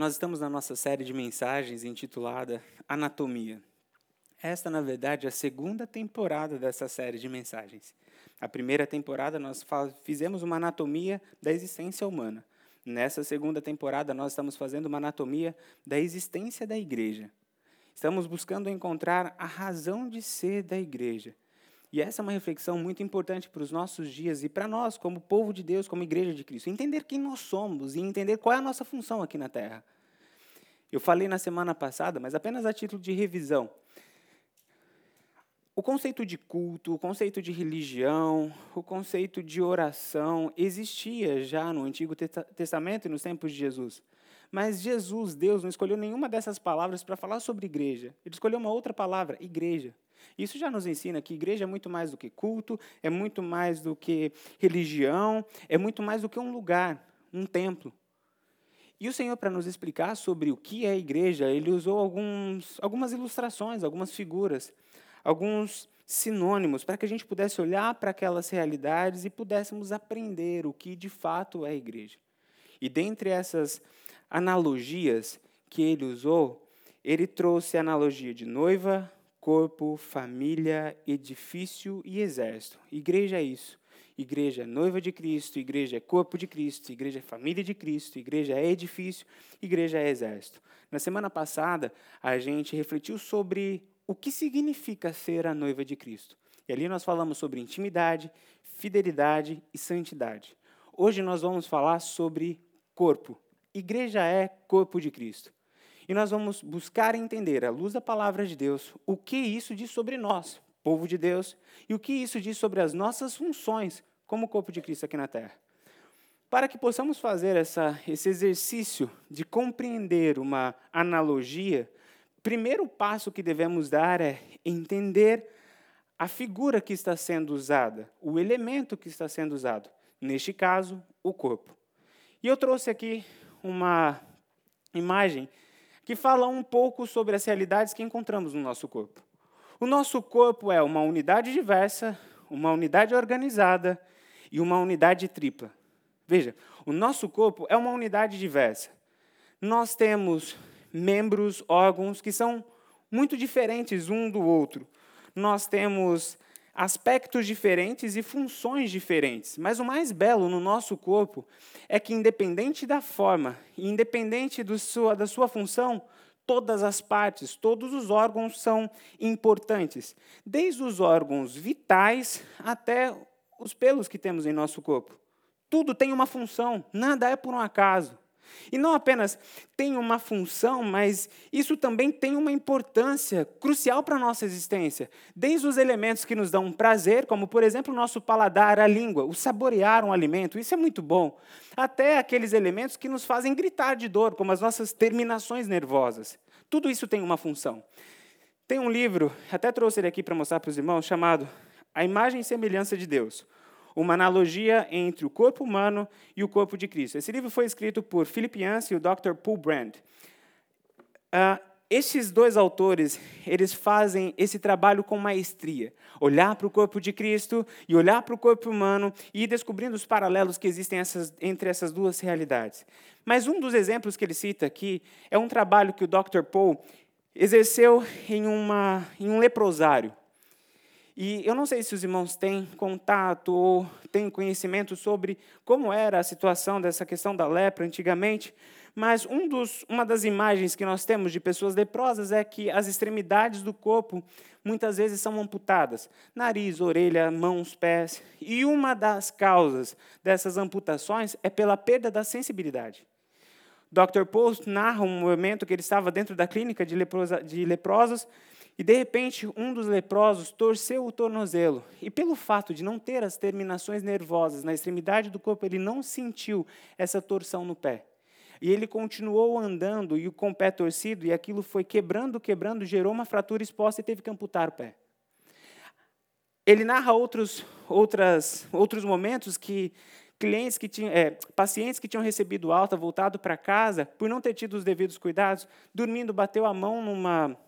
Nós estamos na nossa série de mensagens intitulada Anatomia. Esta, na verdade, é a segunda temporada dessa série de mensagens. A primeira temporada nós fizemos uma anatomia da existência humana. Nessa segunda temporada nós estamos fazendo uma anatomia da existência da igreja. Estamos buscando encontrar a razão de ser da igreja. E essa é uma reflexão muito importante para os nossos dias e para nós, como povo de Deus, como igreja de Cristo. Entender quem nós somos e entender qual é a nossa função aqui na Terra. Eu falei na semana passada, mas apenas a título de revisão. O conceito de culto, o conceito de religião, o conceito de oração existia já no Antigo Testamento e nos tempos de Jesus. Mas Jesus, Deus, não escolheu nenhuma dessas palavras para falar sobre igreja. Ele escolheu uma outra palavra, igreja. Isso já nos ensina que igreja é muito mais do que culto, é muito mais do que religião, é muito mais do que um lugar, um templo. E o Senhor, para nos explicar sobre o que é igreja, ele usou alguns, algumas ilustrações, algumas figuras, alguns sinônimos, para que a gente pudesse olhar para aquelas realidades e pudéssemos aprender o que de fato é igreja. E dentre essas analogias que ele usou, ele trouxe a analogia de noiva, corpo, família, edifício e exército. Igreja é isso. Igreja é noiva de Cristo, igreja é corpo de Cristo, igreja é família de Cristo, igreja é edifício, igreja é exército. Na semana passada, a gente refletiu sobre o que significa ser a noiva de Cristo. E ali nós falamos sobre intimidade, fidelidade e santidade. Hoje nós vamos falar sobre corpo. Igreja é corpo de Cristo. E nós vamos buscar entender, à luz da palavra de Deus, o que isso diz sobre nós, povo de Deus, e o que isso diz sobre as nossas funções como corpo de Cristo aqui na terra. Para que possamos fazer essa, esse exercício de compreender uma analogia, primeiro passo que devemos dar é entender a figura que está sendo usada, o elemento que está sendo usado. Neste caso, o corpo. E eu trouxe aqui uma imagem que fala um pouco sobre as realidades que encontramos no nosso corpo. O nosso corpo é uma unidade diversa, uma unidade organizada e uma unidade tripla. Veja, o nosso corpo é uma unidade diversa. Nós temos membros, órgãos que são muito diferentes um do outro. Nós temos aspectos diferentes e funções diferentes. Mas o mais belo no nosso corpo é que, independente da forma, independente sua, da sua função, todas as partes, todos os órgãos são importantes, desde os órgãos vitais até os pelos que temos em nosso corpo. Tudo tem uma função, nada é por um acaso. E não apenas tem uma função, mas isso também tem uma importância crucial para a nossa existência. Desde os elementos que nos dão prazer, como por exemplo o nosso paladar, a língua, o saborear um alimento, isso é muito bom. Até aqueles elementos que nos fazem gritar de dor, como as nossas terminações nervosas. Tudo isso tem uma função. Tem um livro, até trouxe ele aqui para mostrar para os irmãos, chamado A Imagem e Semelhança de Deus uma analogia entre o corpo humano e o corpo de Cristo. Esse livro foi escrito por Philip Yancey e o Dr. Paul Brand. Uh, esses dois autores, eles fazem esse trabalho com maestria. Olhar para o corpo de Cristo e olhar para o corpo humano e ir descobrindo os paralelos que existem essas, entre essas duas realidades. Mas um dos exemplos que ele cita aqui é um trabalho que o Dr. Paul exerceu em, uma, em um leprosário. E eu não sei se os irmãos têm contato ou têm conhecimento sobre como era a situação dessa questão da lepra antigamente, mas um dos, uma das imagens que nós temos de pessoas leprosas é que as extremidades do corpo muitas vezes são amputadas nariz, orelha, mãos, pés. E uma das causas dessas amputações é pela perda da sensibilidade. Dr. Post narra um momento que ele estava dentro da clínica de, leprosa, de leprosos e de repente, um dos leprosos torceu o tornozelo. E pelo fato de não ter as terminações nervosas na extremidade do corpo, ele não sentiu essa torção no pé. E ele continuou andando e com o pé torcido, e aquilo foi quebrando, quebrando, gerou uma fratura exposta e teve que amputar o pé. Ele narra outros, outras, outros momentos que clientes que tinham, é, pacientes que tinham recebido alta, voltado para casa, por não ter tido os devidos cuidados, dormindo, bateu a mão numa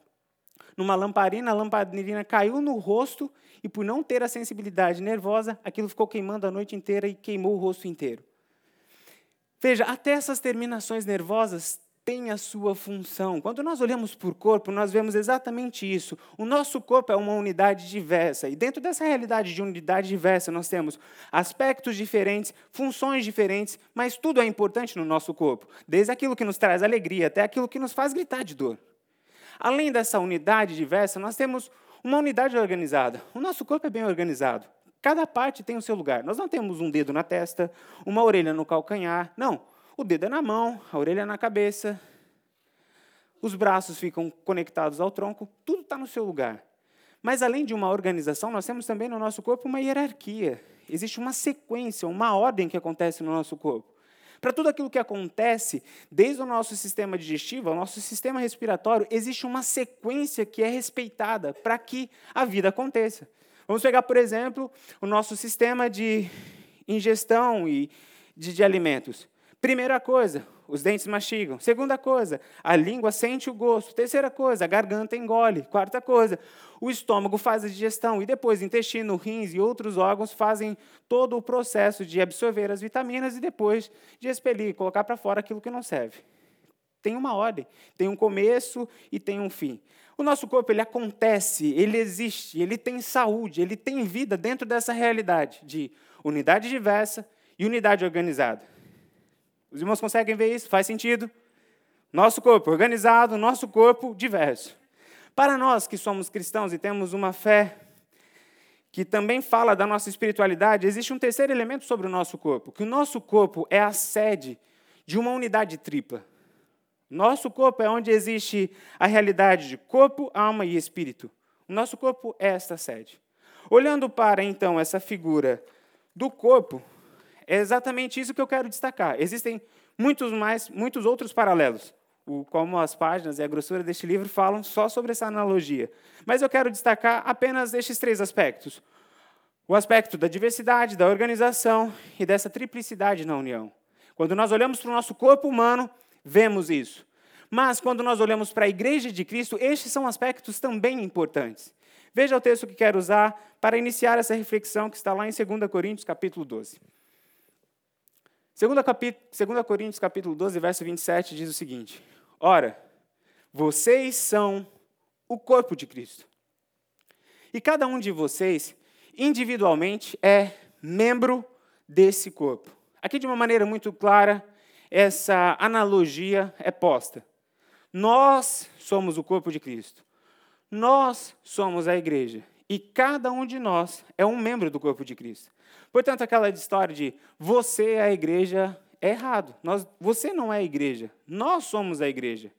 numa lamparina, a lamparina caiu no rosto e, por não ter a sensibilidade nervosa, aquilo ficou queimando a noite inteira e queimou o rosto inteiro. Veja, até essas terminações nervosas tem a sua função. Quando nós olhamos para o corpo, nós vemos exatamente isso. O nosso corpo é uma unidade diversa, e dentro dessa realidade de unidade diversa, nós temos aspectos diferentes, funções diferentes, mas tudo é importante no nosso corpo, desde aquilo que nos traz alegria até aquilo que nos faz gritar de dor. Além dessa unidade diversa, nós temos uma unidade organizada. O nosso corpo é bem organizado. Cada parte tem o seu lugar. Nós não temos um dedo na testa, uma orelha no calcanhar. Não. O dedo é na mão, a orelha é na cabeça, os braços ficam conectados ao tronco, tudo está no seu lugar. Mas além de uma organização, nós temos também no nosso corpo uma hierarquia. Existe uma sequência, uma ordem que acontece no nosso corpo. Para tudo aquilo que acontece, desde o nosso sistema digestivo ao nosso sistema respiratório, existe uma sequência que é respeitada para que a vida aconteça. Vamos pegar, por exemplo, o nosso sistema de ingestão e de, de alimentos. Primeira coisa, os dentes mastigam. Segunda coisa, a língua sente o gosto. Terceira coisa, a garganta engole. Quarta coisa, o estômago faz a digestão. E depois, intestino, rins e outros órgãos fazem todo o processo de absorver as vitaminas e depois de expelir, colocar para fora aquilo que não serve. Tem uma ordem, tem um começo e tem um fim. O nosso corpo ele acontece, ele existe, ele tem saúde, ele tem vida dentro dessa realidade de unidade diversa e unidade organizada. Os irmãos conseguem ver isso? Faz sentido? Nosso corpo organizado, nosso corpo diverso. Para nós que somos cristãos e temos uma fé que também fala da nossa espiritualidade, existe um terceiro elemento sobre o nosso corpo, que o nosso corpo é a sede de uma unidade tripla. Nosso corpo é onde existe a realidade de corpo, alma e espírito. O nosso corpo é esta sede. Olhando para então essa figura do corpo, é exatamente isso que eu quero destacar. Existem muitos mais, muitos outros paralelos, o, como as páginas e a grossura deste livro falam só sobre essa analogia. Mas eu quero destacar apenas estes três aspectos: o aspecto da diversidade, da organização e dessa triplicidade na união. Quando nós olhamos para o nosso corpo humano, vemos isso. Mas quando nós olhamos para a igreja de Cristo, estes são aspectos também importantes. Veja o texto que quero usar para iniciar essa reflexão que está lá em 2 Coríntios, capítulo 12. 2, Coríntios capítulo 12, verso 27 diz o seguinte: Ora, vocês são o corpo de Cristo. E cada um de vocês, individualmente, é membro desse corpo. Aqui, de uma maneira muito clara, essa analogia é posta. Nós somos o corpo de Cristo. Nós somos a igreja. E cada um de nós é um membro do corpo de Cristo. Portanto, aquela história de você é a igreja é errado. Nós, você não é a igreja. Nós somos a igreja.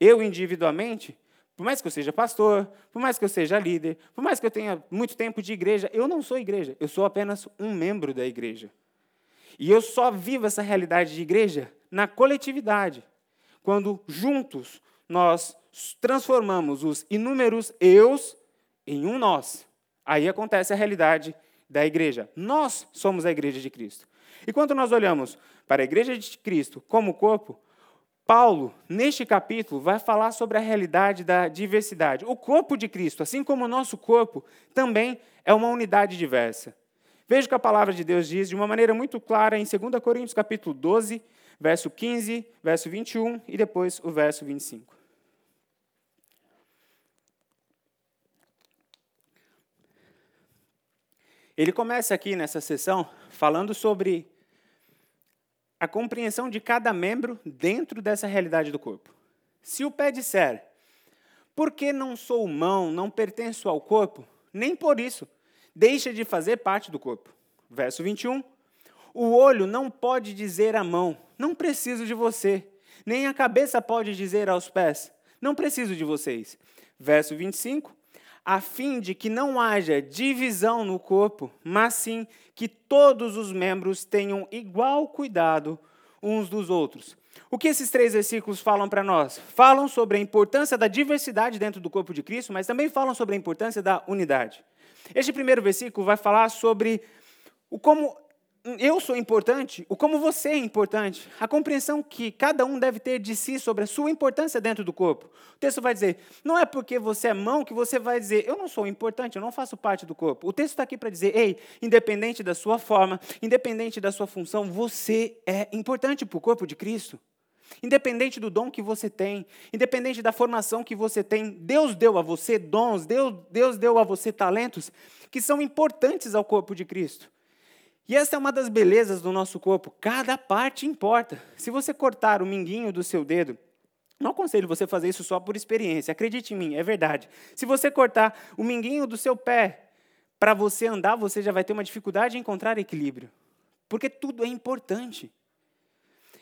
Eu, individualmente, por mais que eu seja pastor, por mais que eu seja líder, por mais que eu tenha muito tempo de igreja, eu não sou igreja. Eu sou apenas um membro da igreja. E eu só vivo essa realidade de igreja na coletividade, quando juntos nós transformamos os inúmeros eus em um nós. Aí acontece a realidade da igreja. Nós somos a igreja de Cristo. E quando nós olhamos para a igreja de Cristo como corpo, Paulo, neste capítulo, vai falar sobre a realidade da diversidade. O corpo de Cristo, assim como o nosso corpo, também é uma unidade diversa. Veja o que a palavra de Deus diz de uma maneira muito clara em 2 Coríntios capítulo 12, verso 15, verso 21 e depois o verso 25. Ele começa aqui nessa sessão falando sobre a compreensão de cada membro dentro dessa realidade do corpo. Se o pé disser, porque não sou mão, não pertenço ao corpo, nem por isso deixa de fazer parte do corpo. Verso 21. O olho não pode dizer à mão, não preciso de você. Nem a cabeça pode dizer aos pés, não preciso de vocês. Verso 25 a fim de que não haja divisão no corpo, mas sim que todos os membros tenham igual cuidado uns dos outros. O que esses três versículos falam para nós? Falam sobre a importância da diversidade dentro do corpo de Cristo, mas também falam sobre a importância da unidade. Este primeiro versículo vai falar sobre o como eu sou importante, o como você é importante, a compreensão que cada um deve ter de si sobre a sua importância dentro do corpo. O texto vai dizer: não é porque você é mão que você vai dizer, eu não sou importante, eu não faço parte do corpo. O texto está aqui para dizer: ei, independente da sua forma, independente da sua função, você é importante para o corpo de Cristo. Independente do dom que você tem, independente da formação que você tem, Deus deu a você dons, Deus, Deus deu a você talentos que são importantes ao corpo de Cristo. E essa é uma das belezas do nosso corpo, cada parte importa. Se você cortar o minguinho do seu dedo, não aconselho você fazer isso só por experiência, acredite em mim, é verdade. Se você cortar o minguinho do seu pé, para você andar, você já vai ter uma dificuldade em encontrar equilíbrio. Porque tudo é importante.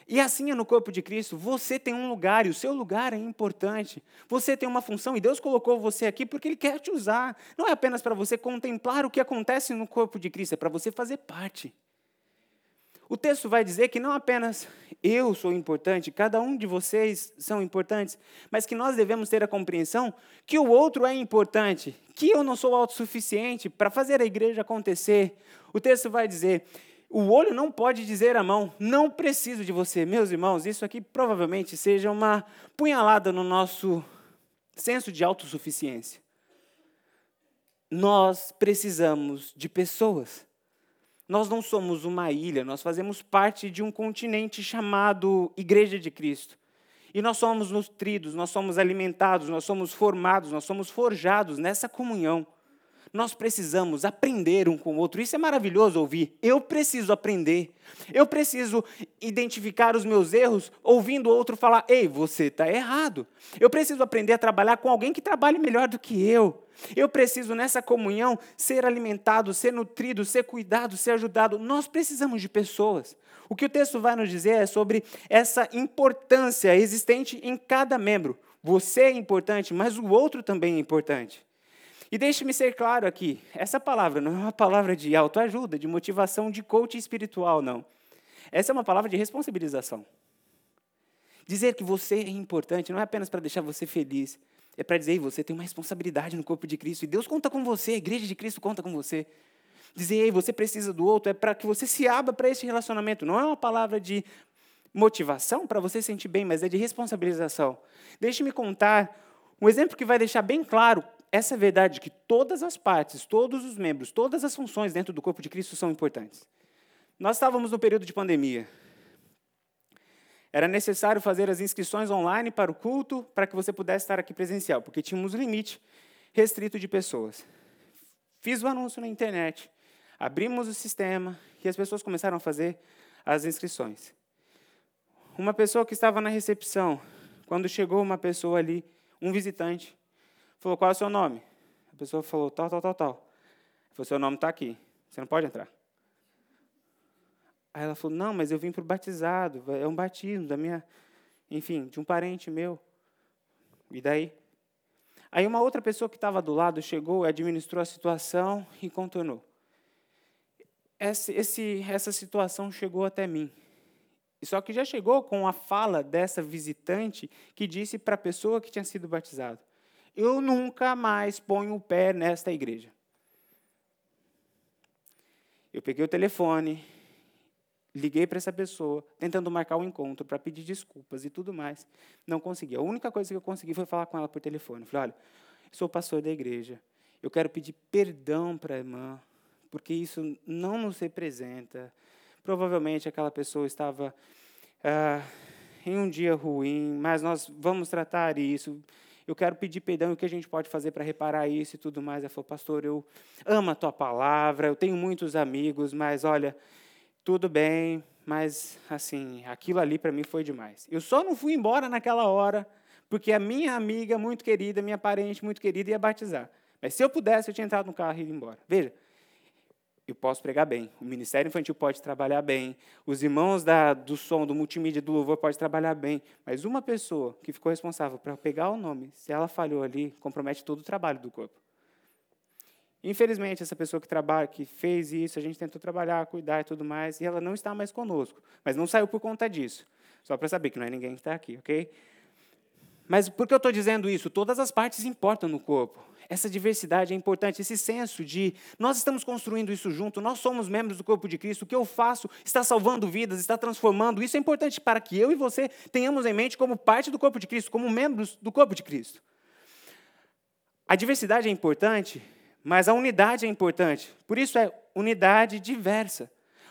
E assim é no corpo de Cristo. Você tem um lugar e o seu lugar é importante. Você tem uma função e Deus colocou você aqui porque Ele quer te usar. Não é apenas para você contemplar o que acontece no corpo de Cristo, é para você fazer parte. O texto vai dizer que não apenas eu sou importante, cada um de vocês são importantes, mas que nós devemos ter a compreensão que o outro é importante, que eu não sou autossuficiente para fazer a igreja acontecer. O texto vai dizer: o olho não pode dizer à mão, não preciso de você. Meus irmãos, isso aqui provavelmente seja uma punhalada no nosso senso de autossuficiência. Nós precisamos de pessoas. Nós não somos uma ilha, nós fazemos parte de um continente chamado Igreja de Cristo. E nós somos nutridos, nós somos alimentados, nós somos formados, nós somos forjados nessa comunhão. Nós precisamos aprender um com o outro. Isso é maravilhoso ouvir. Eu preciso aprender. Eu preciso identificar os meus erros ouvindo o outro falar: ei, você está errado. Eu preciso aprender a trabalhar com alguém que trabalhe melhor do que eu. Eu preciso, nessa comunhão, ser alimentado, ser nutrido, ser cuidado, ser ajudado. Nós precisamos de pessoas. O que o texto vai nos dizer é sobre essa importância existente em cada membro. Você é importante, mas o outro também é importante. E deixe-me ser claro aqui: essa palavra não é uma palavra de autoajuda, de motivação, de coaching espiritual, não. Essa é uma palavra de responsabilização. Dizer que você é importante não é apenas para deixar você feliz, é para dizer, você tem uma responsabilidade no corpo de Cristo, e Deus conta com você, a igreja de Cristo conta com você. Dizer, ei, você precisa do outro, é para que você se abra para esse relacionamento. Não é uma palavra de motivação para você se sentir bem, mas é de responsabilização. Deixe-me contar um exemplo que vai deixar bem claro essa verdade de que todas as partes, todos os membros, todas as funções dentro do corpo de Cristo são importantes. Nós estávamos no período de pandemia. Era necessário fazer as inscrições online para o culto para que você pudesse estar aqui presencial, porque tínhamos um limite restrito de pessoas. Fiz o anúncio na internet, abrimos o sistema e as pessoas começaram a fazer as inscrições. Uma pessoa que estava na recepção, quando chegou uma pessoa ali, um visitante, Falou, qual é o seu nome? A pessoa falou, tal, tal, tal, tal. Falou, seu nome está aqui, você não pode entrar. Aí ela falou, não, mas eu vim para o batizado, é um batismo da minha, enfim, de um parente meu. E daí? Aí uma outra pessoa que estava do lado chegou, administrou a situação e contornou. Esse, esse, essa situação chegou até mim. Só que já chegou com a fala dessa visitante que disse para a pessoa que tinha sido batizado: eu nunca mais ponho o pé nesta igreja. Eu peguei o telefone, liguei para essa pessoa, tentando marcar um encontro para pedir desculpas e tudo mais. Não consegui. A única coisa que eu consegui foi falar com ela por telefone. Falei: olha, sou pastor da igreja. Eu quero pedir perdão para a irmã, porque isso não nos representa. Provavelmente aquela pessoa estava ah, em um dia ruim, mas nós vamos tratar isso eu quero pedir perdão, o que a gente pode fazer para reparar isso e tudo mais. Ela falou, pastor, eu amo a tua palavra, eu tenho muitos amigos, mas olha, tudo bem, mas assim, aquilo ali para mim foi demais. Eu só não fui embora naquela hora, porque a minha amiga muito querida, minha parente muito querida ia batizar. Mas se eu pudesse, eu tinha entrado no carro e ido embora. Veja, eu posso pregar bem, o Ministério Infantil pode trabalhar bem, os irmãos da, do som, do multimídia, do louvor pode trabalhar bem, mas uma pessoa que ficou responsável para pegar o nome, se ela falhou ali, compromete todo o trabalho do corpo. Infelizmente, essa pessoa que trabalha, que fez isso, a gente tentou trabalhar, cuidar e tudo mais, e ela não está mais conosco, mas não saiu por conta disso. Só para saber que não é ninguém que está aqui, ok? Mas por que eu estou dizendo isso? Todas as partes importam no corpo. Essa diversidade é importante, esse senso de nós estamos construindo isso junto, nós somos membros do corpo de Cristo, o que eu faço está salvando vidas, está transformando. Isso é importante para que eu e você tenhamos em mente como parte do corpo de Cristo, como membros do corpo de Cristo. A diversidade é importante, mas a unidade é importante. Por isso é unidade diversa.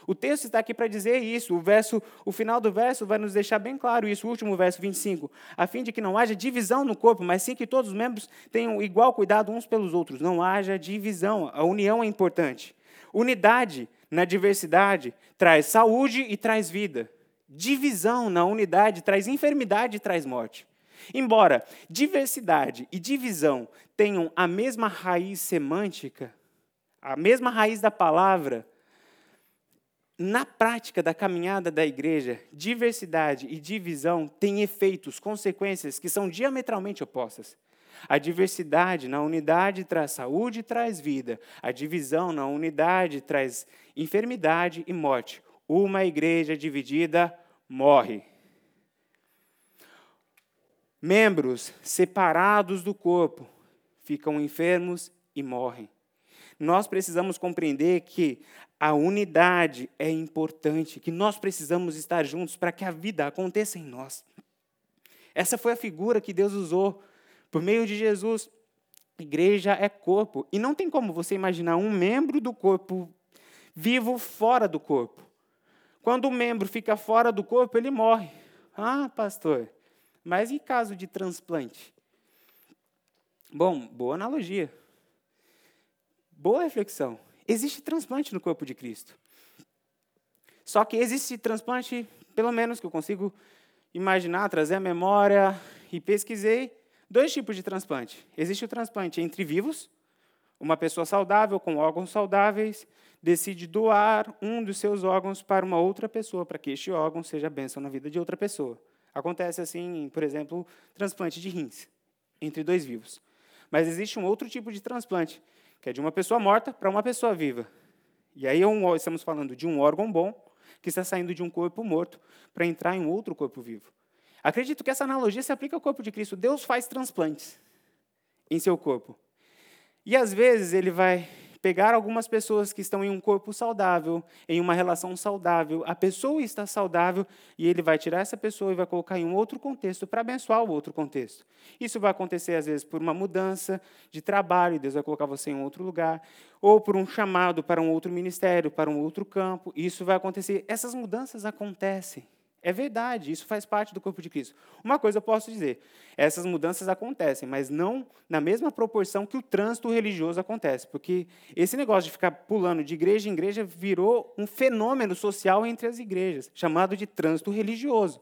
O texto está aqui para dizer isso. O verso, o final do verso vai nos deixar bem claro isso, o último verso 25, a fim de que não haja divisão no corpo, mas sim que todos os membros tenham igual cuidado uns pelos outros. Não haja divisão. A união é importante. Unidade na diversidade traz saúde e traz vida. Divisão na unidade traz enfermidade e traz morte. Embora diversidade e divisão tenham a mesma raiz semântica, a mesma raiz da palavra, na prática da caminhada da igreja, diversidade e divisão têm efeitos, consequências que são diametralmente opostas. A diversidade na unidade traz saúde e traz vida. A divisão na unidade traz enfermidade e morte. Uma igreja dividida morre. Membros separados do corpo ficam enfermos e morrem. Nós precisamos compreender que a unidade é importante, que nós precisamos estar juntos para que a vida aconteça em nós. Essa foi a figura que Deus usou por meio de Jesus. Igreja é corpo. E não tem como você imaginar um membro do corpo vivo fora do corpo. Quando o membro fica fora do corpo, ele morre. Ah, pastor, mas e caso de transplante? Bom, boa analogia. Boa reflexão. Existe transplante no corpo de Cristo. Só que existe transplante, pelo menos que eu consigo imaginar, trazer a memória e pesquisei, dois tipos de transplante. Existe o transplante entre vivos, uma pessoa saudável com órgãos saudáveis decide doar um dos seus órgãos para uma outra pessoa, para que este órgão seja bênção na vida de outra pessoa. Acontece assim, por exemplo, transplante de rins entre dois vivos. Mas existe um outro tipo de transplante, que é de uma pessoa morta para uma pessoa viva. E aí é estamos falando de um órgão bom que está saindo de um corpo morto para entrar em outro corpo vivo. Acredito que essa analogia se aplica ao corpo de Cristo. Deus faz transplantes em seu corpo. E às vezes ele vai pegar algumas pessoas que estão em um corpo saudável, em uma relação saudável, a pessoa está saudável e ele vai tirar essa pessoa e vai colocar em um outro contexto para abençoar o outro contexto. Isso vai acontecer às vezes por uma mudança de trabalho, Deus vai colocar você em um outro lugar, ou por um chamado para um outro ministério, para um outro campo. Isso vai acontecer. Essas mudanças acontecem. É verdade, isso faz parte do corpo de Cristo. Uma coisa eu posso dizer: essas mudanças acontecem, mas não na mesma proporção que o trânsito religioso acontece, porque esse negócio de ficar pulando de igreja em igreja virou um fenômeno social entre as igrejas, chamado de trânsito religioso.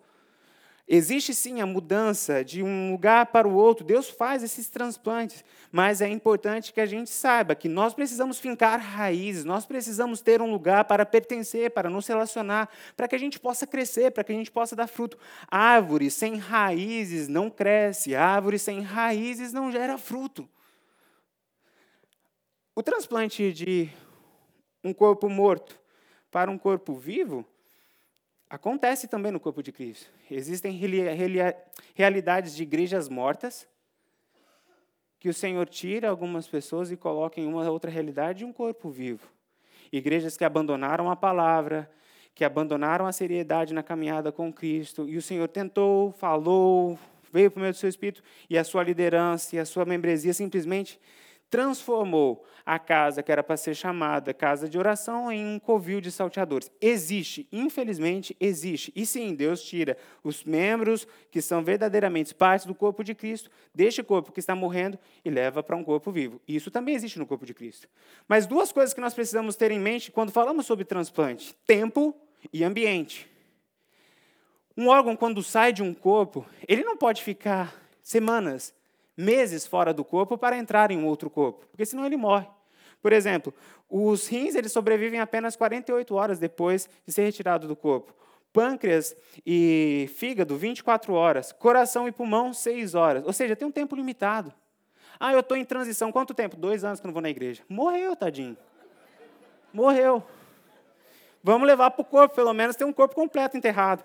Existe sim a mudança de um lugar para o outro, Deus faz esses transplantes, mas é importante que a gente saiba que nós precisamos fincar raízes, nós precisamos ter um lugar para pertencer, para nos relacionar, para que a gente possa crescer, para que a gente possa dar fruto. Árvore sem raízes não cresce, árvore sem raízes não gera fruto. O transplante de um corpo morto para um corpo vivo Acontece também no corpo de Cristo. Existem realidades de igrejas mortas que o Senhor tira algumas pessoas e coloca em uma outra realidade de um corpo vivo. Igrejas que abandonaram a palavra, que abandonaram a seriedade na caminhada com Cristo, e o Senhor tentou, falou, veio por meio do seu Espírito, e a sua liderança e a sua membresia simplesmente transformou a casa que era para ser chamada casa de oração em um covil de salteadores. Existe, infelizmente, existe. E sim, Deus tira os membros que são verdadeiramente parte do corpo de Cristo, deste corpo que está morrendo e leva para um corpo vivo. Isso também existe no corpo de Cristo. Mas duas coisas que nós precisamos ter em mente quando falamos sobre transplante: tempo e ambiente. Um órgão, quando sai de um corpo, ele não pode ficar semanas, meses fora do corpo para entrar em um outro corpo, porque senão ele morre. Por exemplo, os rins eles sobrevivem apenas 48 horas depois de ser retirado do corpo. Pâncreas e fígado, 24 horas. Coração e pulmão, 6 horas. Ou seja, tem um tempo limitado. Ah, eu estou em transição. Quanto tempo? Dois anos que não vou na igreja. Morreu, tadinho. Morreu. Vamos levar para o corpo, pelo menos ter um corpo completo enterrado.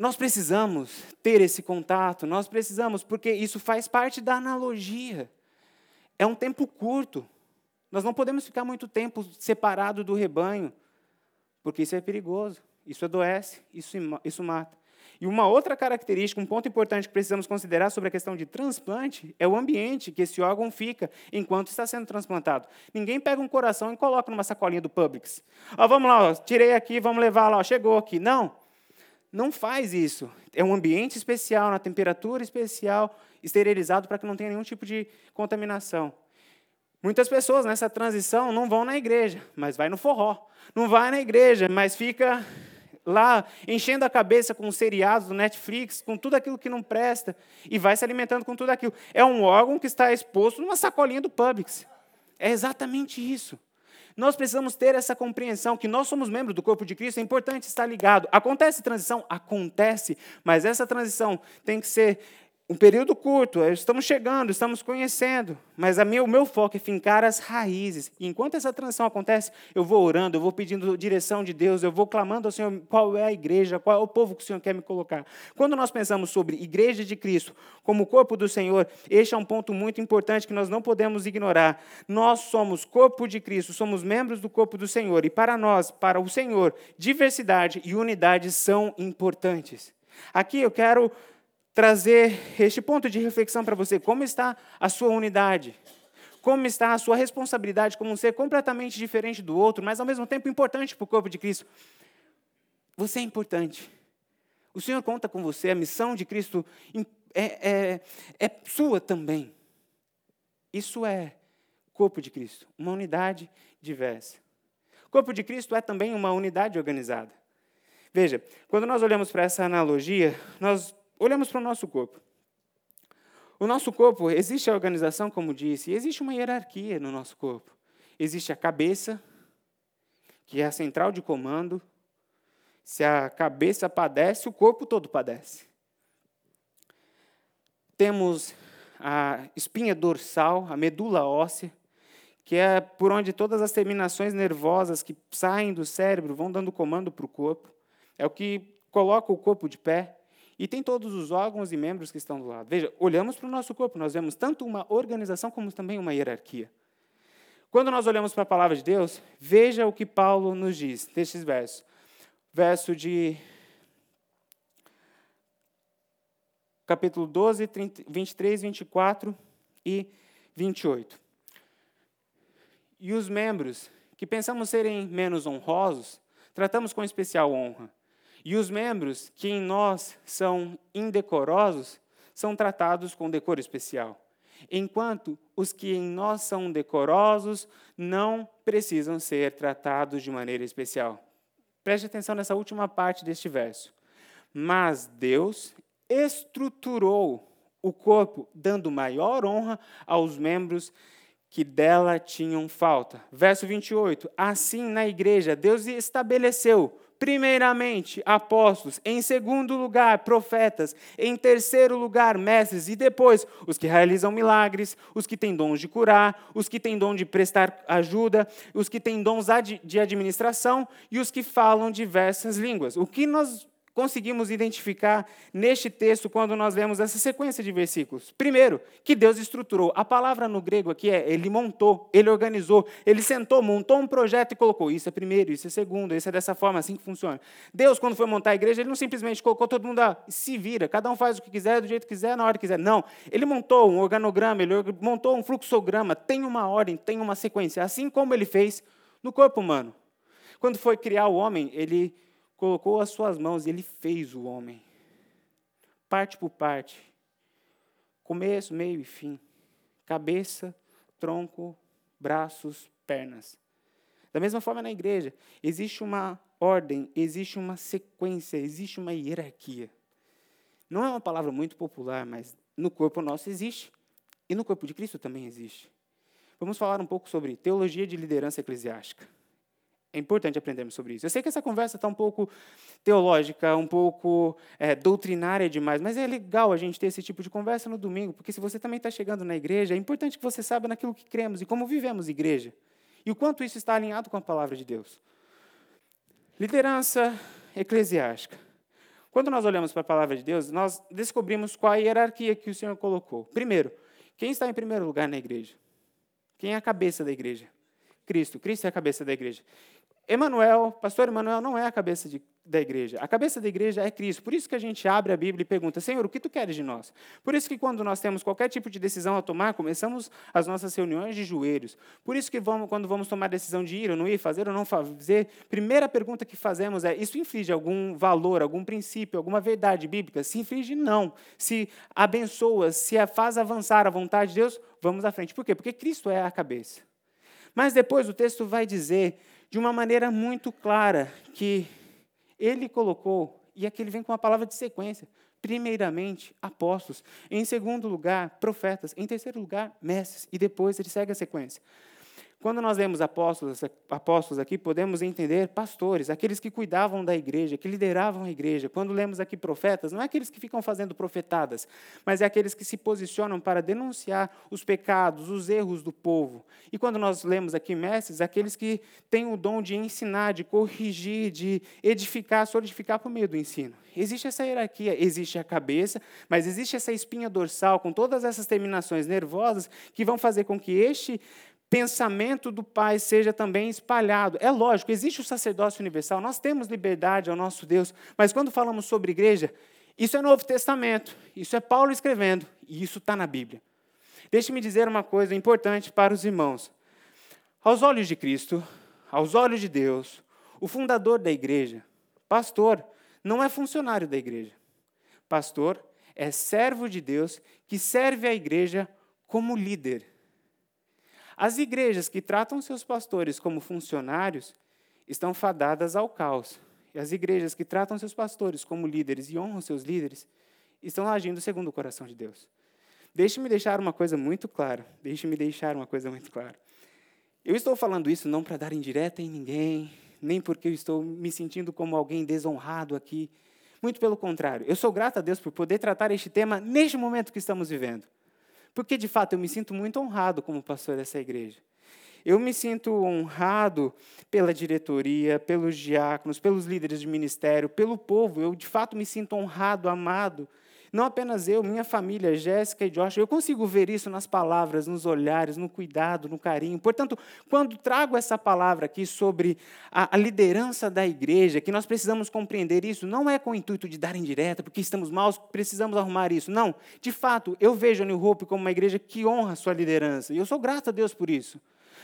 Nós precisamos ter esse contato, nós precisamos, porque isso faz parte da analogia. É um tempo curto. Nós não podemos ficar muito tempo separado do rebanho, porque isso é perigoso, isso adoece, isso, isso mata. E uma outra característica, um ponto importante que precisamos considerar sobre a questão de transplante é o ambiente que esse órgão fica enquanto está sendo transplantado. Ninguém pega um coração e coloca numa sacolinha do Publix. Ó, vamos lá, ó, tirei aqui, vamos levar lá, ó, chegou aqui. Não, não faz isso. É um ambiente especial, na temperatura especial, esterilizado para que não tenha nenhum tipo de contaminação. Muitas pessoas nessa transição não vão na igreja, mas vai no forró. Não vai na igreja, mas fica lá enchendo a cabeça com seriados do Netflix, com tudo aquilo que não presta, e vai se alimentando com tudo aquilo. É um órgão que está exposto numa sacolinha do Publix. É exatamente isso. Nós precisamos ter essa compreensão que nós somos membros do corpo de Cristo, é importante estar ligado. Acontece transição? Acontece, mas essa transição tem que ser um período curto, é, estamos chegando, estamos conhecendo, mas minha, o meu foco é fincar as raízes. E enquanto essa transição acontece, eu vou orando, eu vou pedindo direção de Deus, eu vou clamando ao Senhor qual é a igreja, qual é o povo que o Senhor quer me colocar. Quando nós pensamos sobre igreja de Cristo como corpo do Senhor, este é um ponto muito importante que nós não podemos ignorar. Nós somos corpo de Cristo, somos membros do corpo do Senhor, e para nós, para o Senhor, diversidade e unidade são importantes. Aqui eu quero trazer este ponto de reflexão para você. Como está a sua unidade? Como está a sua responsabilidade como um ser completamente diferente do outro, mas ao mesmo tempo importante para o corpo de Cristo? Você é importante. O Senhor conta com você, a missão de Cristo é, é, é sua também. Isso é corpo de Cristo, uma unidade diversa. O corpo de Cristo é também uma unidade organizada. Veja, quando nós olhamos para essa analogia, nós olhamos para o nosso corpo. O nosso corpo, existe a organização, como disse, e existe uma hierarquia no nosso corpo. Existe a cabeça, que é a central de comando. Se a cabeça padece, o corpo todo padece. Temos a espinha dorsal, a medula óssea, que é por onde todas as terminações nervosas que saem do cérebro vão dando comando para o corpo. É o que coloca o corpo de pé. E tem todos os órgãos e membros que estão do lado. Veja, olhamos para o nosso corpo, nós vemos tanto uma organização como também uma hierarquia. Quando nós olhamos para a palavra de Deus, veja o que Paulo nos diz nestes versos. Verso de capítulo 12, 30, 23, 24 e 28. E os membros que pensamos serem menos honrosos, tratamos com especial honra e os membros que em nós são indecorosos são tratados com decoro especial, enquanto os que em nós são decorosos não precisam ser tratados de maneira especial. Preste atenção nessa última parte deste verso. Mas Deus estruturou o corpo, dando maior honra aos membros que dela tinham falta. Verso 28. Assim, na igreja, Deus estabeleceu primeiramente apóstolos, em segundo lugar profetas, em terceiro lugar mestres e depois os que realizam milagres, os que têm dons de curar, os que têm dom de prestar ajuda, os que têm dons de administração e os que falam diversas línguas. O que nós conseguimos identificar neste texto quando nós vemos essa sequência de versículos? Primeiro, que Deus estruturou. A palavra no grego aqui é ele montou, ele organizou, ele sentou, montou um projeto e colocou isso é primeiro, isso é segundo, isso é dessa forma, assim que funciona. Deus, quando foi montar a igreja, ele não simplesmente colocou todo mundo a se vira, cada um faz o que quiser, do jeito que quiser, na hora que quiser. Não, ele montou um organograma, ele montou um fluxograma, tem uma ordem, tem uma sequência, assim como ele fez no corpo humano. Quando foi criar o homem, ele colocou as suas mãos e ele fez o homem. Parte por parte. Começo, meio e fim. Cabeça, tronco, braços, pernas. Da mesma forma na igreja, existe uma ordem, existe uma sequência, existe uma hierarquia. Não é uma palavra muito popular, mas no corpo nosso existe. E no corpo de Cristo também existe. Vamos falar um pouco sobre teologia de liderança eclesiástica. É importante aprendermos sobre isso. Eu sei que essa conversa está um pouco teológica, um pouco é, doutrinária demais, mas é legal a gente ter esse tipo de conversa no domingo, porque se você também está chegando na igreja, é importante que você saiba naquilo que cremos e como vivemos igreja. E o quanto isso está alinhado com a palavra de Deus. Liderança eclesiástica. Quando nós olhamos para a palavra de Deus, nós descobrimos qual a hierarquia que o Senhor colocou. Primeiro, quem está em primeiro lugar na igreja? Quem é a cabeça da igreja? Cristo. Cristo é a cabeça da igreja. Emanuel, pastor Emanuel não é a cabeça de, da igreja. A cabeça da igreja é Cristo. Por isso que a gente abre a Bíblia e pergunta: Senhor, o que tu queres de nós? Por isso que quando nós temos qualquer tipo de decisão a tomar, começamos as nossas reuniões de joelhos. Por isso que vamos, quando vamos tomar a decisão de ir ou não ir, fazer ou não fazer, primeira pergunta que fazemos é: isso inflige algum valor, algum princípio, alguma verdade bíblica? Se inflige, não. Se abençoa, se faz avançar a vontade de Deus, vamos à frente. Por quê? Porque Cristo é a cabeça. Mas depois o texto vai dizer de uma maneira muito clara que ele colocou, e aqui ele vem com uma palavra de sequência. Primeiramente, apóstolos. Em segundo lugar, profetas. Em terceiro lugar, mestres. E depois ele segue a sequência. Quando nós lemos apóstolos, apóstolos aqui, podemos entender pastores, aqueles que cuidavam da igreja, que lideravam a igreja. Quando lemos aqui profetas, não é aqueles que ficam fazendo profetadas, mas é aqueles que se posicionam para denunciar os pecados, os erros do povo. E quando nós lemos aqui mestres, aqueles que têm o dom de ensinar, de corrigir, de edificar, solidificar por meio do ensino. Existe essa hierarquia, existe a cabeça, mas existe essa espinha dorsal com todas essas terminações nervosas que vão fazer com que este pensamento do Pai seja também espalhado. É lógico, existe o sacerdócio universal, nós temos liberdade ao nosso Deus, mas quando falamos sobre igreja, isso é Novo Testamento, isso é Paulo escrevendo, e isso está na Bíblia. Deixe-me dizer uma coisa importante para os irmãos. Aos olhos de Cristo, aos olhos de Deus, o fundador da igreja, pastor, não é funcionário da igreja. Pastor é servo de Deus que serve a igreja como líder. As igrejas que tratam seus pastores como funcionários estão fadadas ao caos. E as igrejas que tratam seus pastores como líderes e honram seus líderes estão agindo segundo o coração de Deus. Deixe-me deixar uma coisa muito clara. Deixe-me deixar uma coisa muito clara. Eu estou falando isso não para dar indireta em ninguém, nem porque eu estou me sentindo como alguém desonrado aqui. Muito pelo contrário. Eu sou grato a Deus por poder tratar este tema neste momento que estamos vivendo. Porque, de fato, eu me sinto muito honrado como pastor dessa igreja. Eu me sinto honrado pela diretoria, pelos diáconos, pelos líderes de ministério, pelo povo. Eu, de fato, me sinto honrado, amado não apenas eu, minha família, Jéssica e Josh, eu consigo ver isso nas palavras, nos olhares, no cuidado, no carinho. Portanto, quando trago essa palavra aqui sobre a, a liderança da igreja, que nós precisamos compreender isso, não é com o intuito de dar indireta, porque estamos maus, precisamos arrumar isso. Não. De fato, eu vejo a New Hope como uma igreja que honra a sua liderança, e eu sou grato a Deus por isso.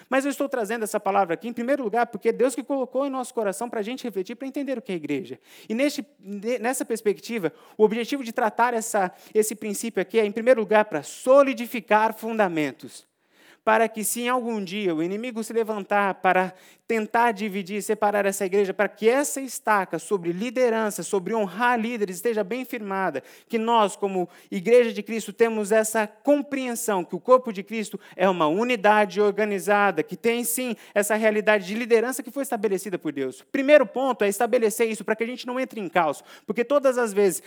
Mas eu estou trazendo essa palavra aqui, em primeiro lugar, porque é Deus que colocou em nosso coração para a gente refletir, para entender o que é igreja. E neste, nessa perspectiva, o objetivo de tratar essa, esse princípio aqui é, em primeiro lugar, para solidificar fundamentos para que, se algum dia o inimigo se levantar para tentar dividir, separar essa igreja, para que essa estaca sobre liderança, sobre honrar líderes, esteja bem firmada, que nós, como igreja de Cristo, temos essa compreensão que o corpo de Cristo é uma unidade organizada, que tem sim essa realidade de liderança que foi estabelecida por Deus. Primeiro ponto é estabelecer isso para que a gente não entre em caos, porque todas as vezes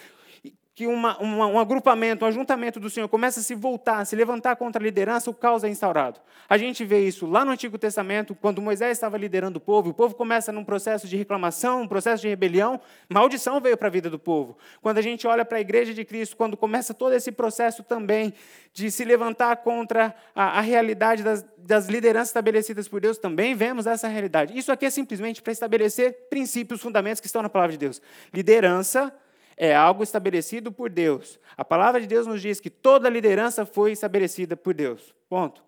que uma, uma, um agrupamento, um ajuntamento do Senhor começa a se voltar, a se levantar contra a liderança, o caos é instaurado. A gente vê isso lá no Antigo Testamento, quando Moisés estava liderando o povo, o povo começa num processo de reclamação, um processo de rebelião, maldição veio para a vida do povo. Quando a gente olha para a igreja de Cristo, quando começa todo esse processo também de se levantar contra a, a realidade das, das lideranças estabelecidas por Deus, também vemos essa realidade. Isso aqui é simplesmente para estabelecer princípios, fundamentos que estão na palavra de Deus. Liderança é algo estabelecido por Deus. A palavra de Deus nos diz que toda liderança foi estabelecida por Deus. Ponto.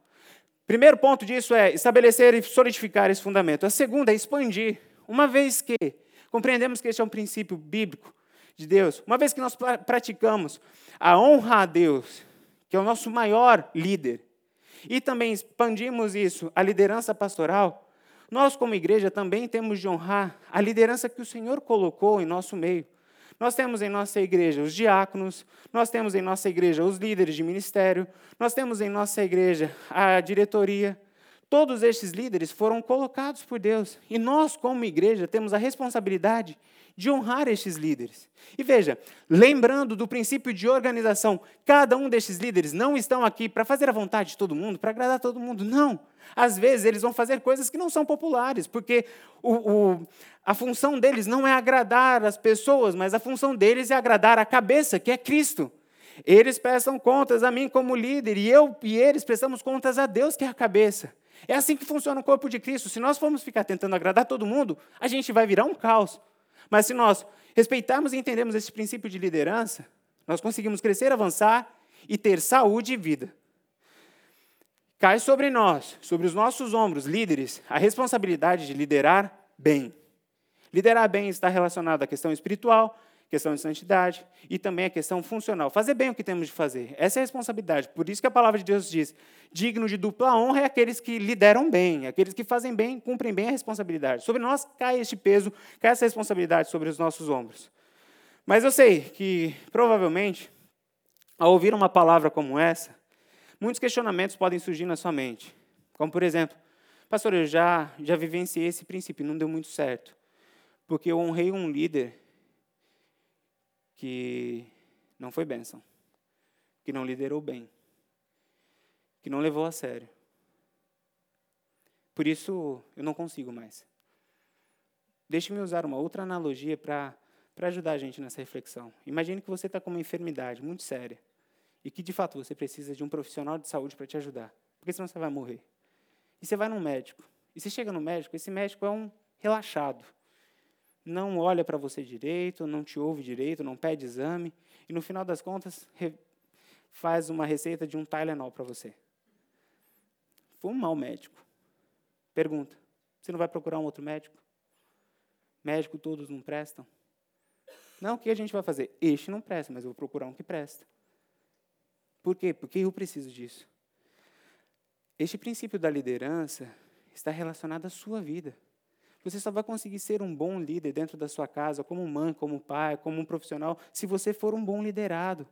Primeiro ponto disso é estabelecer e solidificar esse fundamento. A segunda é expandir. Uma vez que compreendemos que este é um princípio bíblico de Deus, uma vez que nós praticamos a honra a Deus, que é o nosso maior líder, e também expandimos isso à liderança pastoral, nós, como igreja, também temos de honrar a liderança que o Senhor colocou em nosso meio. Nós temos em nossa igreja os diáconos, nós temos em nossa igreja os líderes de ministério, nós temos em nossa igreja a diretoria. Todos estes líderes foram colocados por Deus. E nós, como igreja, temos a responsabilidade de honrar estes líderes. E veja, lembrando do princípio de organização, cada um destes líderes não estão aqui para fazer a vontade de todo mundo, para agradar todo mundo. Não. Às vezes eles vão fazer coisas que não são populares, porque o, o, a função deles não é agradar as pessoas, mas a função deles é agradar a cabeça, que é Cristo. Eles prestam contas a mim como líder, e eu e eles prestamos contas a Deus, que é a cabeça. É assim que funciona o corpo de Cristo. Se nós formos ficar tentando agradar todo mundo, a gente vai virar um caos. Mas se nós respeitarmos e entendermos esse princípio de liderança, nós conseguimos crescer, avançar e ter saúde e vida. Cai sobre nós, sobre os nossos ombros, líderes, a responsabilidade de liderar bem. Liderar bem está relacionado à questão espiritual, questão de santidade e também a questão funcional. Fazer bem o que temos de fazer. Essa é a responsabilidade. Por isso que a palavra de Deus diz: digno de dupla honra é aqueles que lideram bem, aqueles que fazem bem, cumprem bem a responsabilidade. Sobre nós cai este peso, cai essa responsabilidade sobre os nossos ombros. Mas eu sei que, provavelmente, ao ouvir uma palavra como essa, muitos questionamentos podem surgir na sua mente. Como, por exemplo, pastor, eu já, já vivenciei esse princípio, não deu muito certo. Porque eu honrei um líder que não foi bênção, que não liderou bem, que não levou a sério. Por isso, eu não consigo mais. Deixe-me usar uma outra analogia para ajudar a gente nessa reflexão. Imagine que você está com uma enfermidade muito séria e que, de fato, você precisa de um profissional de saúde para te ajudar, porque senão você vai morrer. E você vai num médico. E você chega no médico, esse médico é um relaxado não olha para você direito, não te ouve direito, não pede exame, e no final das contas faz uma receita de um Tylenol para você. Foi um mau médico. Pergunta: você não vai procurar um outro médico? Médico todos não prestam? Não, o que a gente vai fazer? Este não presta, mas eu vou procurar um que presta. Por quê? Porque eu preciso disso. Este princípio da liderança está relacionado à sua vida. Você só vai conseguir ser um bom líder dentro da sua casa, como mãe, como pai, como um profissional, se você for um bom liderado.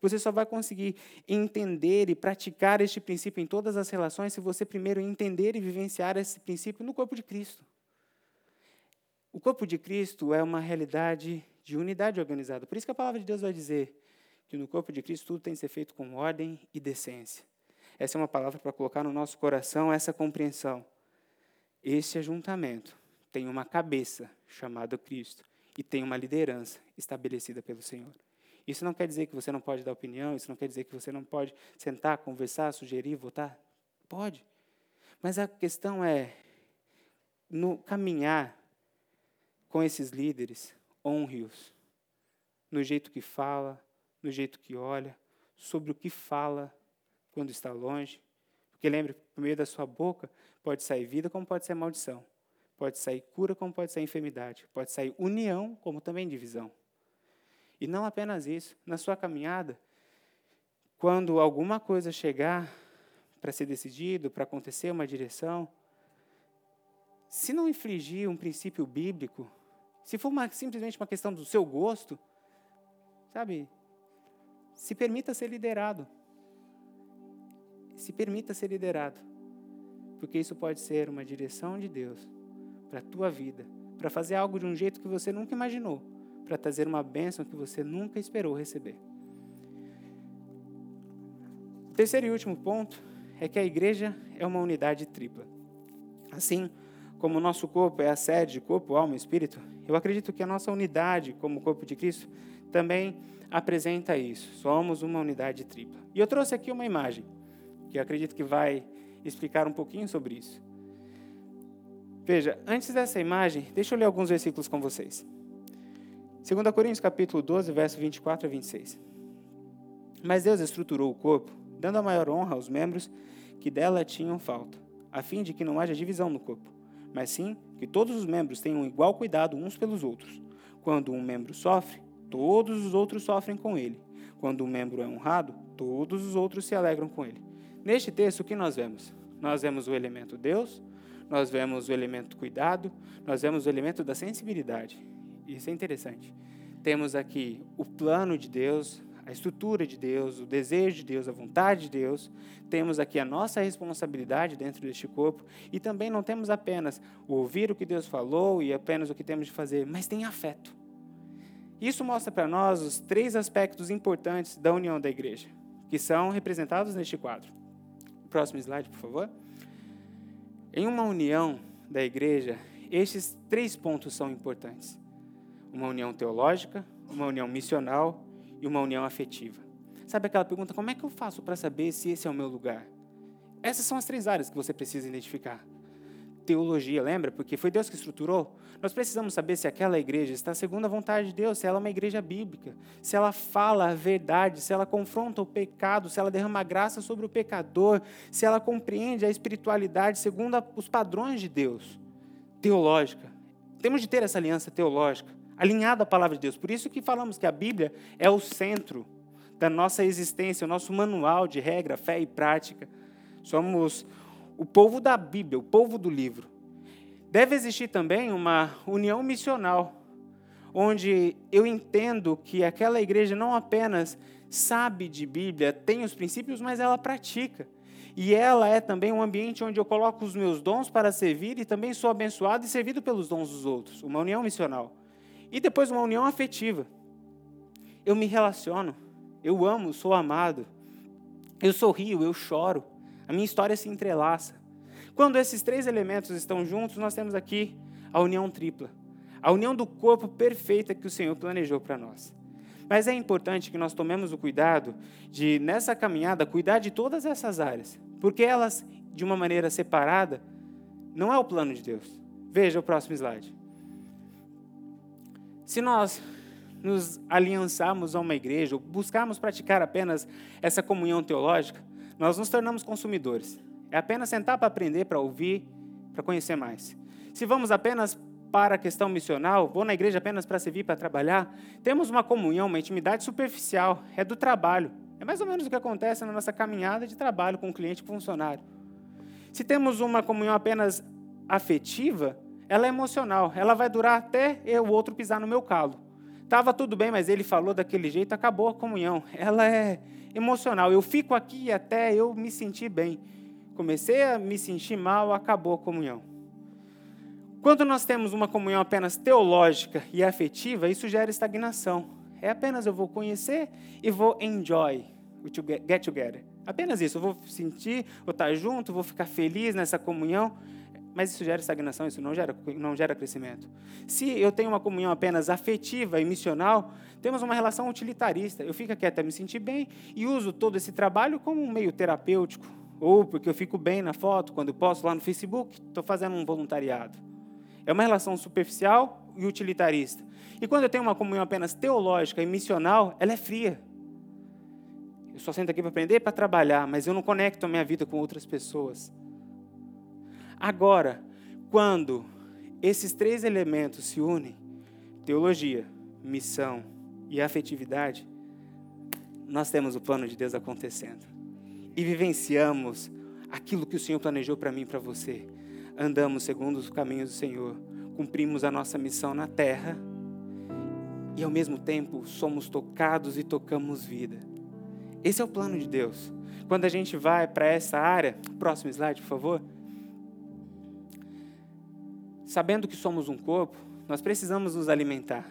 Você só vai conseguir entender e praticar este princípio em todas as relações se você primeiro entender e vivenciar esse princípio no corpo de Cristo. O corpo de Cristo é uma realidade de unidade organizada. Por isso que a palavra de Deus vai dizer que no corpo de Cristo tudo tem que ser feito com ordem e decência. Essa é uma palavra para colocar no nosso coração essa compreensão. Esse ajuntamento tem uma cabeça chamada Cristo e tem uma liderança estabelecida pelo Senhor. Isso não quer dizer que você não pode dar opinião, isso não quer dizer que você não pode sentar, conversar, sugerir, votar. Pode. Mas a questão é, no caminhar com esses líderes, honre-os. No jeito que fala, no jeito que olha, sobre o que fala quando está longe. Porque lembre, por meio da sua boca pode sair vida como pode ser maldição. Pode sair cura, como pode sair enfermidade. Pode sair união, como também divisão. E não apenas isso. Na sua caminhada, quando alguma coisa chegar para ser decidido, para acontecer uma direção, se não infligir um princípio bíblico, se for uma, simplesmente uma questão do seu gosto, sabe, se permita ser liderado. Se permita ser liderado. Porque isso pode ser uma direção de Deus para a tua vida, para fazer algo de um jeito que você nunca imaginou, para trazer uma bênção que você nunca esperou receber. O terceiro e último ponto é que a igreja é uma unidade tripla. Assim como o nosso corpo é a sede de corpo, alma e espírito, eu acredito que a nossa unidade como corpo de Cristo também apresenta isso. Somos uma unidade tripla. E eu trouxe aqui uma imagem que eu acredito que vai explicar um pouquinho sobre isso. Veja, antes dessa imagem, deixa eu ler alguns versículos com vocês. 2 Coríntios capítulo 12, verso 24 a 26. Mas Deus estruturou o corpo, dando a maior honra aos membros que dela tinham falta, a fim de que não haja divisão no corpo, mas sim que todos os membros tenham igual cuidado uns pelos outros. Quando um membro sofre, todos os outros sofrem com ele. Quando um membro é honrado, todos os outros se alegram com ele. Neste texto, o que nós vemos? Nós vemos o elemento Deus, nós vemos o elemento cuidado, nós vemos o elemento da sensibilidade. Isso é interessante. Temos aqui o plano de Deus, a estrutura de Deus, o desejo de Deus, a vontade de Deus. Temos aqui a nossa responsabilidade dentro deste corpo. E também não temos apenas ouvir o que Deus falou e apenas o que temos de fazer, mas tem afeto. Isso mostra para nós os três aspectos importantes da união da igreja, que são representados neste quadro. Próximo slide, por favor. Em uma união da igreja, estes três pontos são importantes: uma união teológica, uma união missional e uma união afetiva. Sabe aquela pergunta: como é que eu faço para saber se esse é o meu lugar? Essas são as três áreas que você precisa identificar. Teologia, lembra? Porque foi Deus que estruturou. Nós precisamos saber se aquela igreja está segundo a vontade de Deus, se ela é uma igreja bíblica, se ela fala a verdade, se ela confronta o pecado, se ela derrama graça sobre o pecador, se ela compreende a espiritualidade segundo os padrões de Deus. Teológica. Temos de ter essa aliança teológica, alinhada à palavra de Deus. Por isso que falamos que a Bíblia é o centro da nossa existência, o nosso manual de regra, fé e prática. Somos o povo da Bíblia, o povo do livro. Deve existir também uma união missional, onde eu entendo que aquela igreja não apenas sabe de Bíblia, tem os princípios, mas ela pratica. E ela é também um ambiente onde eu coloco os meus dons para servir e também sou abençoado e servido pelos dons dos outros. Uma união missional. E depois uma união afetiva. Eu me relaciono, eu amo, sou amado, eu sorrio, eu choro, a minha história se entrelaça. Quando esses três elementos estão juntos, nós temos aqui a união tripla. A união do corpo perfeita que o Senhor planejou para nós. Mas é importante que nós tomemos o cuidado de, nessa caminhada, cuidar de todas essas áreas. Porque elas, de uma maneira separada, não é o plano de Deus. Veja o próximo slide. Se nós nos aliançarmos a uma igreja, ou buscarmos praticar apenas essa comunhão teológica, nós nos tornamos consumidores. É apenas sentar para aprender, para ouvir, para conhecer mais. Se vamos apenas para a questão missional, vou na igreja apenas para servir, para trabalhar, temos uma comunhão, uma intimidade superficial, é do trabalho. É mais ou menos o que acontece na nossa caminhada de trabalho com o cliente e funcionário. Se temos uma comunhão apenas afetiva, ela é emocional, ela vai durar até eu, o outro pisar no meu calo. Estava tudo bem, mas ele falou daquele jeito, acabou a comunhão. Ela é emocional. Eu fico aqui até eu me sentir bem. Comecei a me sentir mal, acabou a comunhão. Quando nós temos uma comunhão apenas teológica e afetiva, isso gera estagnação. É apenas eu vou conhecer e vou enjoy o get together. Apenas isso, eu vou sentir, vou estar junto, vou ficar feliz nessa comunhão, mas isso gera estagnação, isso não gera, não gera crescimento. Se eu tenho uma comunhão apenas afetiva e missional, temos uma relação utilitarista. Eu fico aqui até me sentir bem e uso todo esse trabalho como um meio terapêutico, ou porque eu fico bem na foto, quando eu posto lá no Facebook, estou fazendo um voluntariado. É uma relação superficial e utilitarista. E quando eu tenho uma comunhão apenas teológica e missional, ela é fria. Eu só sento aqui para aprender, para trabalhar, mas eu não conecto a minha vida com outras pessoas. Agora, quando esses três elementos se unem, teologia, missão e afetividade, nós temos o plano de Deus acontecendo. E vivenciamos aquilo que o Senhor planejou para mim e para você. Andamos segundo os caminhos do Senhor, cumprimos a nossa missão na terra e ao mesmo tempo somos tocados e tocamos vida. Esse é o plano de Deus. Quando a gente vai para essa área, próximo slide, por favor sabendo que somos um corpo, nós precisamos nos alimentar.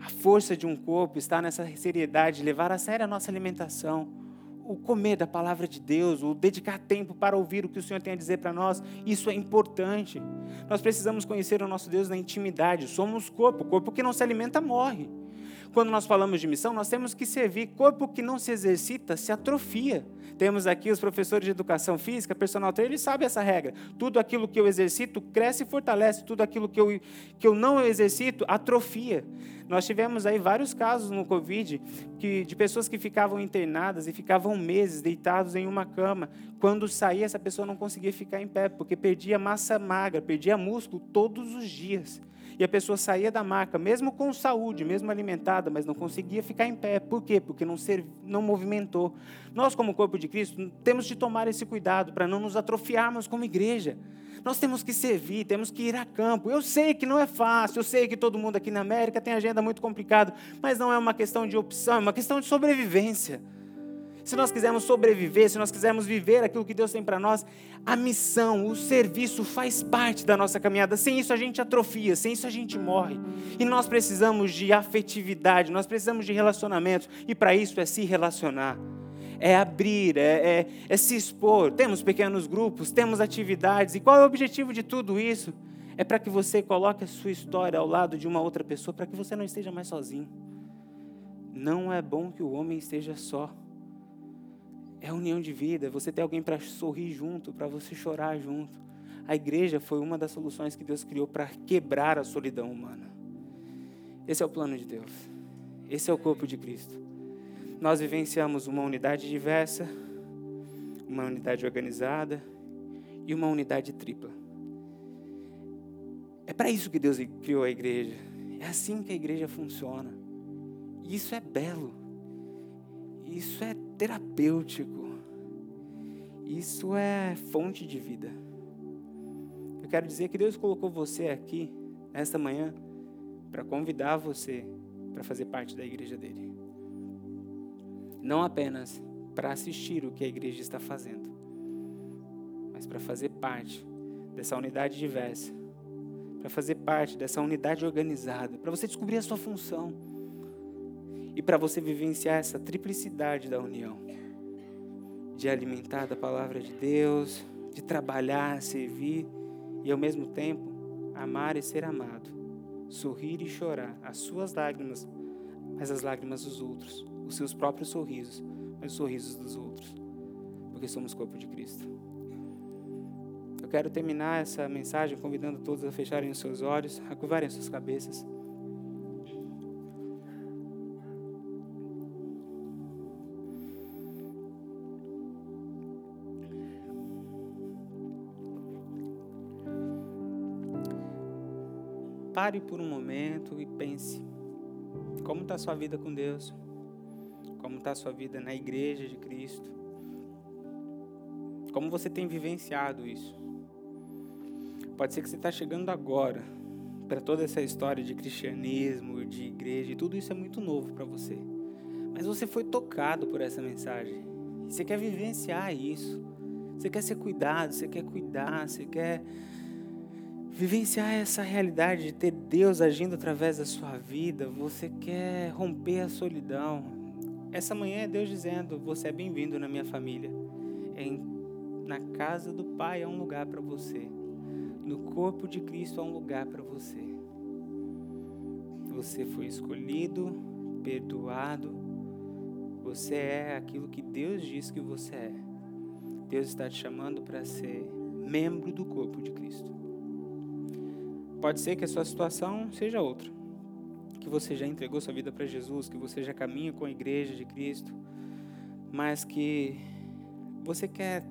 A força de um corpo está nessa seriedade, levar a sério a nossa alimentação, o comer da palavra de Deus, o dedicar tempo para ouvir o que o Senhor tem a dizer para nós, isso é importante. Nós precisamos conhecer o nosso Deus na intimidade. Somos corpo, o corpo que não se alimenta morre. Quando nós falamos de missão, nós temos que servir. Corpo que não se exercita se atrofia. Temos aqui os professores de educação física, personal trainer, eles sabem essa regra. Tudo aquilo que eu exercito cresce e fortalece, tudo aquilo que eu, que eu não exercito atrofia. Nós tivemos aí vários casos no Covid que, de pessoas que ficavam internadas e ficavam meses deitados em uma cama. Quando saía, essa pessoa não conseguia ficar em pé, porque perdia massa magra, perdia músculo todos os dias. E a pessoa saía da maca, mesmo com saúde, mesmo alimentada, mas não conseguia ficar em pé. Por quê? Porque não, serv... não movimentou. Nós, como corpo de Cristo, temos de tomar esse cuidado para não nos atrofiarmos como igreja. Nós temos que servir, temos que ir a campo. Eu sei que não é fácil, eu sei que todo mundo aqui na América tem agenda muito complicada, mas não é uma questão de opção, é uma questão de sobrevivência. Se nós quisermos sobreviver, se nós quisermos viver aquilo que Deus tem para nós, a missão, o serviço faz parte da nossa caminhada. Sem isso a gente atrofia, sem isso a gente morre. E nós precisamos de afetividade, nós precisamos de relacionamentos, e para isso é se relacionar. É abrir, é, é, é se expor. Temos pequenos grupos, temos atividades. E qual é o objetivo de tudo isso? É para que você coloque a sua história ao lado de uma outra pessoa, para que você não esteja mais sozinho. Não é bom que o homem esteja só. É união de vida, você ter alguém para sorrir junto, para você chorar junto. A igreja foi uma das soluções que Deus criou para quebrar a solidão humana. Esse é o plano de Deus. Esse é o corpo de Cristo. Nós vivenciamos uma unidade diversa, uma unidade organizada e uma unidade tripla. É para isso que Deus criou a igreja. É assim que a igreja funciona. Isso é belo. Isso é terapêutico. Isso é fonte de vida. Eu quero dizer que Deus colocou você aqui, nesta manhã, para convidar você para fazer parte da igreja dele. Não apenas para assistir o que a igreja está fazendo, mas para fazer parte dessa unidade diversa, para fazer parte dessa unidade organizada, para você descobrir a sua função e para você vivenciar essa triplicidade da união de alimentar da palavra de Deus, de trabalhar, servir e ao mesmo tempo amar e ser amado, sorrir e chorar, as suas lágrimas, mas as lágrimas dos outros, os seus próprios sorrisos, mas os sorrisos dos outros, porque somos corpo de Cristo. Eu quero terminar essa mensagem convidando todos a fecharem os seus olhos, a curvarem as suas cabeças. Pare por um momento e pense: como está a sua vida com Deus? Como está a sua vida na igreja de Cristo? Como você tem vivenciado isso? Pode ser que você está chegando agora para toda essa história de cristianismo, de igreja, e tudo isso é muito novo para você. Mas você foi tocado por essa mensagem. Você quer vivenciar isso. Você quer ser cuidado, você quer cuidar, você quer vivenciar essa realidade de ter Deus agindo através da sua vida, você quer romper a solidão. Essa manhã é Deus dizendo: Você é bem-vindo na minha família. Em, na casa do Pai é um lugar para você. No corpo de Cristo é um lugar para você. Você foi escolhido, perdoado. Você é aquilo que Deus diz que você é. Deus está te chamando para ser membro do corpo de Cristo. Pode ser que a sua situação seja outra. Que você já entregou sua vida para Jesus, que você já caminha com a igreja de Cristo, mas que você quer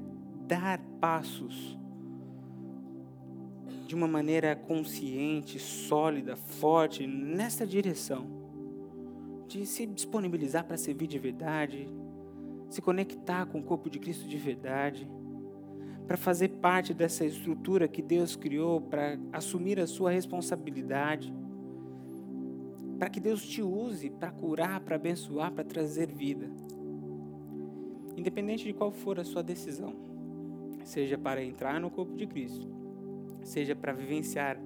dar passos de uma maneira consciente, sólida, forte nessa direção, de se disponibilizar para servir de verdade, se conectar com o corpo de Cristo de verdade para fazer parte dessa estrutura que Deus criou, para assumir a sua responsabilidade, para que Deus te use para curar, para abençoar, para trazer vida. Independente de qual for a sua decisão, seja para entrar no corpo de Cristo, seja para vivenciar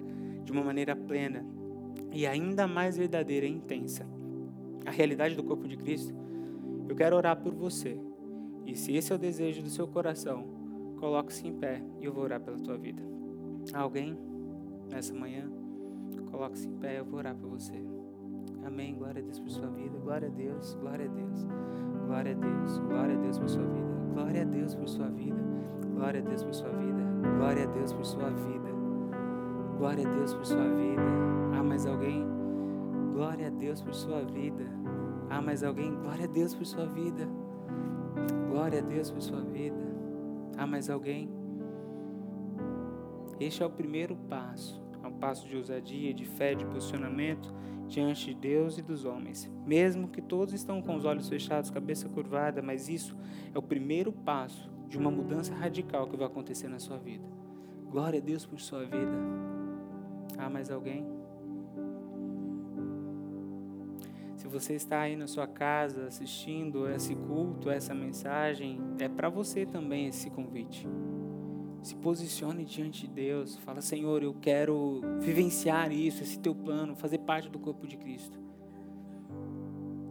de uma maneira plena e ainda mais verdadeira e intensa a realidade do corpo de Cristo, eu quero orar por você. E se esse é o desejo do seu coração, Coloque-se em pé e eu vou orar pela tua vida. Alguém nessa manhã? Coloque-se em pé, eu vou orar por você. Amém. Glória a Deus por sua vida. Glória a Deus. Glória a Deus. Glória a Deus. Glória a Deus por sua vida. Glória a Deus por sua vida. Glória a Deus por sua vida. Glória a Deus por sua vida. Glória a Deus por sua vida. Há mais alguém? Glória a Deus por sua vida. Há mais alguém? Glória a Deus por sua vida. Glória a Deus por sua vida. Há mais alguém? Este é o primeiro passo. É um passo de ousadia, de fé, de posicionamento diante de Deus e dos homens. Mesmo que todos estão com os olhos fechados, cabeça curvada, mas isso é o primeiro passo de uma mudança radical que vai acontecer na sua vida. Glória a Deus por sua vida. Há mais alguém? Você está aí na sua casa assistindo esse culto, essa mensagem, é para você também esse convite. Se posicione diante de Deus, fala: Senhor, eu quero vivenciar isso, esse teu plano, fazer parte do corpo de Cristo.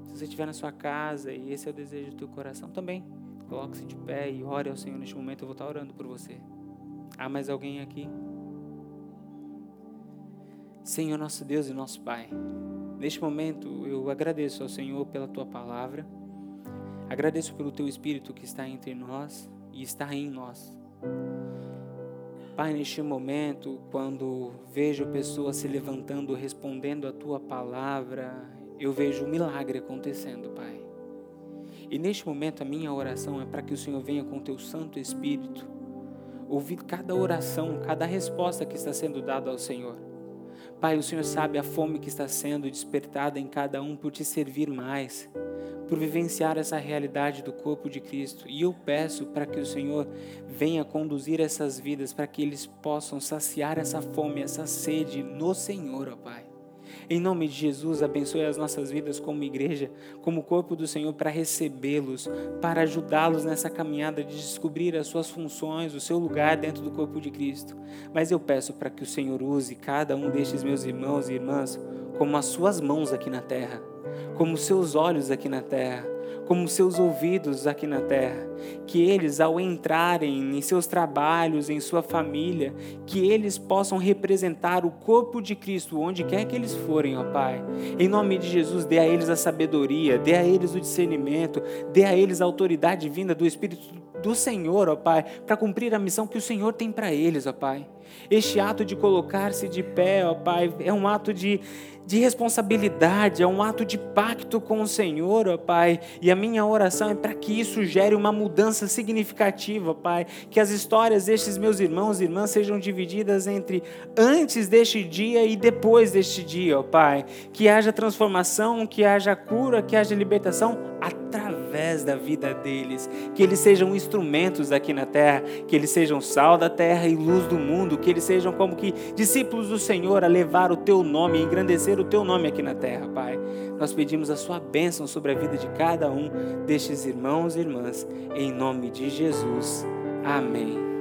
Se você estiver na sua casa e esse é o desejo do teu coração, também coloque-se de pé e ore ao Senhor neste momento. Eu vou estar orando por você. Há mais alguém aqui? Senhor, nosso Deus e nosso Pai. Neste momento, eu agradeço ao Senhor pela tua palavra. Agradeço pelo teu Espírito que está entre nós e está em nós. Pai, neste momento, quando vejo pessoas se levantando, respondendo a tua palavra, eu vejo um milagre acontecendo, Pai. E neste momento a minha oração é para que o Senhor venha com o teu Santo Espírito, ouvir cada oração, cada resposta que está sendo dada ao Senhor. Pai, o Senhor sabe a fome que está sendo despertada em cada um por te servir mais por vivenciar essa realidade do corpo de Cristo. E eu peço para que o Senhor venha conduzir essas vidas, para que eles possam saciar essa fome, essa sede no Senhor, ó Pai. Em nome de Jesus, abençoe as nossas vidas como igreja, como corpo do Senhor, para recebê-los, para ajudá-los nessa caminhada de descobrir as suas funções, o seu lugar dentro do corpo de Cristo. Mas eu peço para que o Senhor use cada um destes meus irmãos e irmãs como as suas mãos aqui na terra como seus olhos aqui na terra, como seus ouvidos aqui na terra, que eles, ao entrarem em seus trabalhos, em sua família, que eles possam representar o corpo de Cristo onde quer que eles forem, ó Pai. Em nome de Jesus, dê a eles a sabedoria, dê a eles o discernimento, dê a eles a autoridade vinda do Espírito do Senhor, ó Pai, para cumprir a missão que o Senhor tem para eles, ó Pai. Este ato de colocar-se de pé, ó Pai, é um ato de de responsabilidade, é um ato de pacto com o Senhor, ó Pai. E a minha oração é para que isso gere uma mudança significativa, Pai. Que as histórias destes meus irmãos e irmãs sejam divididas entre antes deste dia e depois deste dia, ó Pai. Que haja transformação, que haja cura, que haja libertação através da vida deles. Que eles sejam instrumentos aqui na terra, que eles sejam sal da terra e luz do mundo, que eles sejam como que discípulos do Senhor a levar o teu nome, a engrandecer o teu nome aqui na terra, Pai. Nós pedimos a sua bênção sobre a vida de cada um destes irmãos e irmãs, em nome de Jesus. Amém.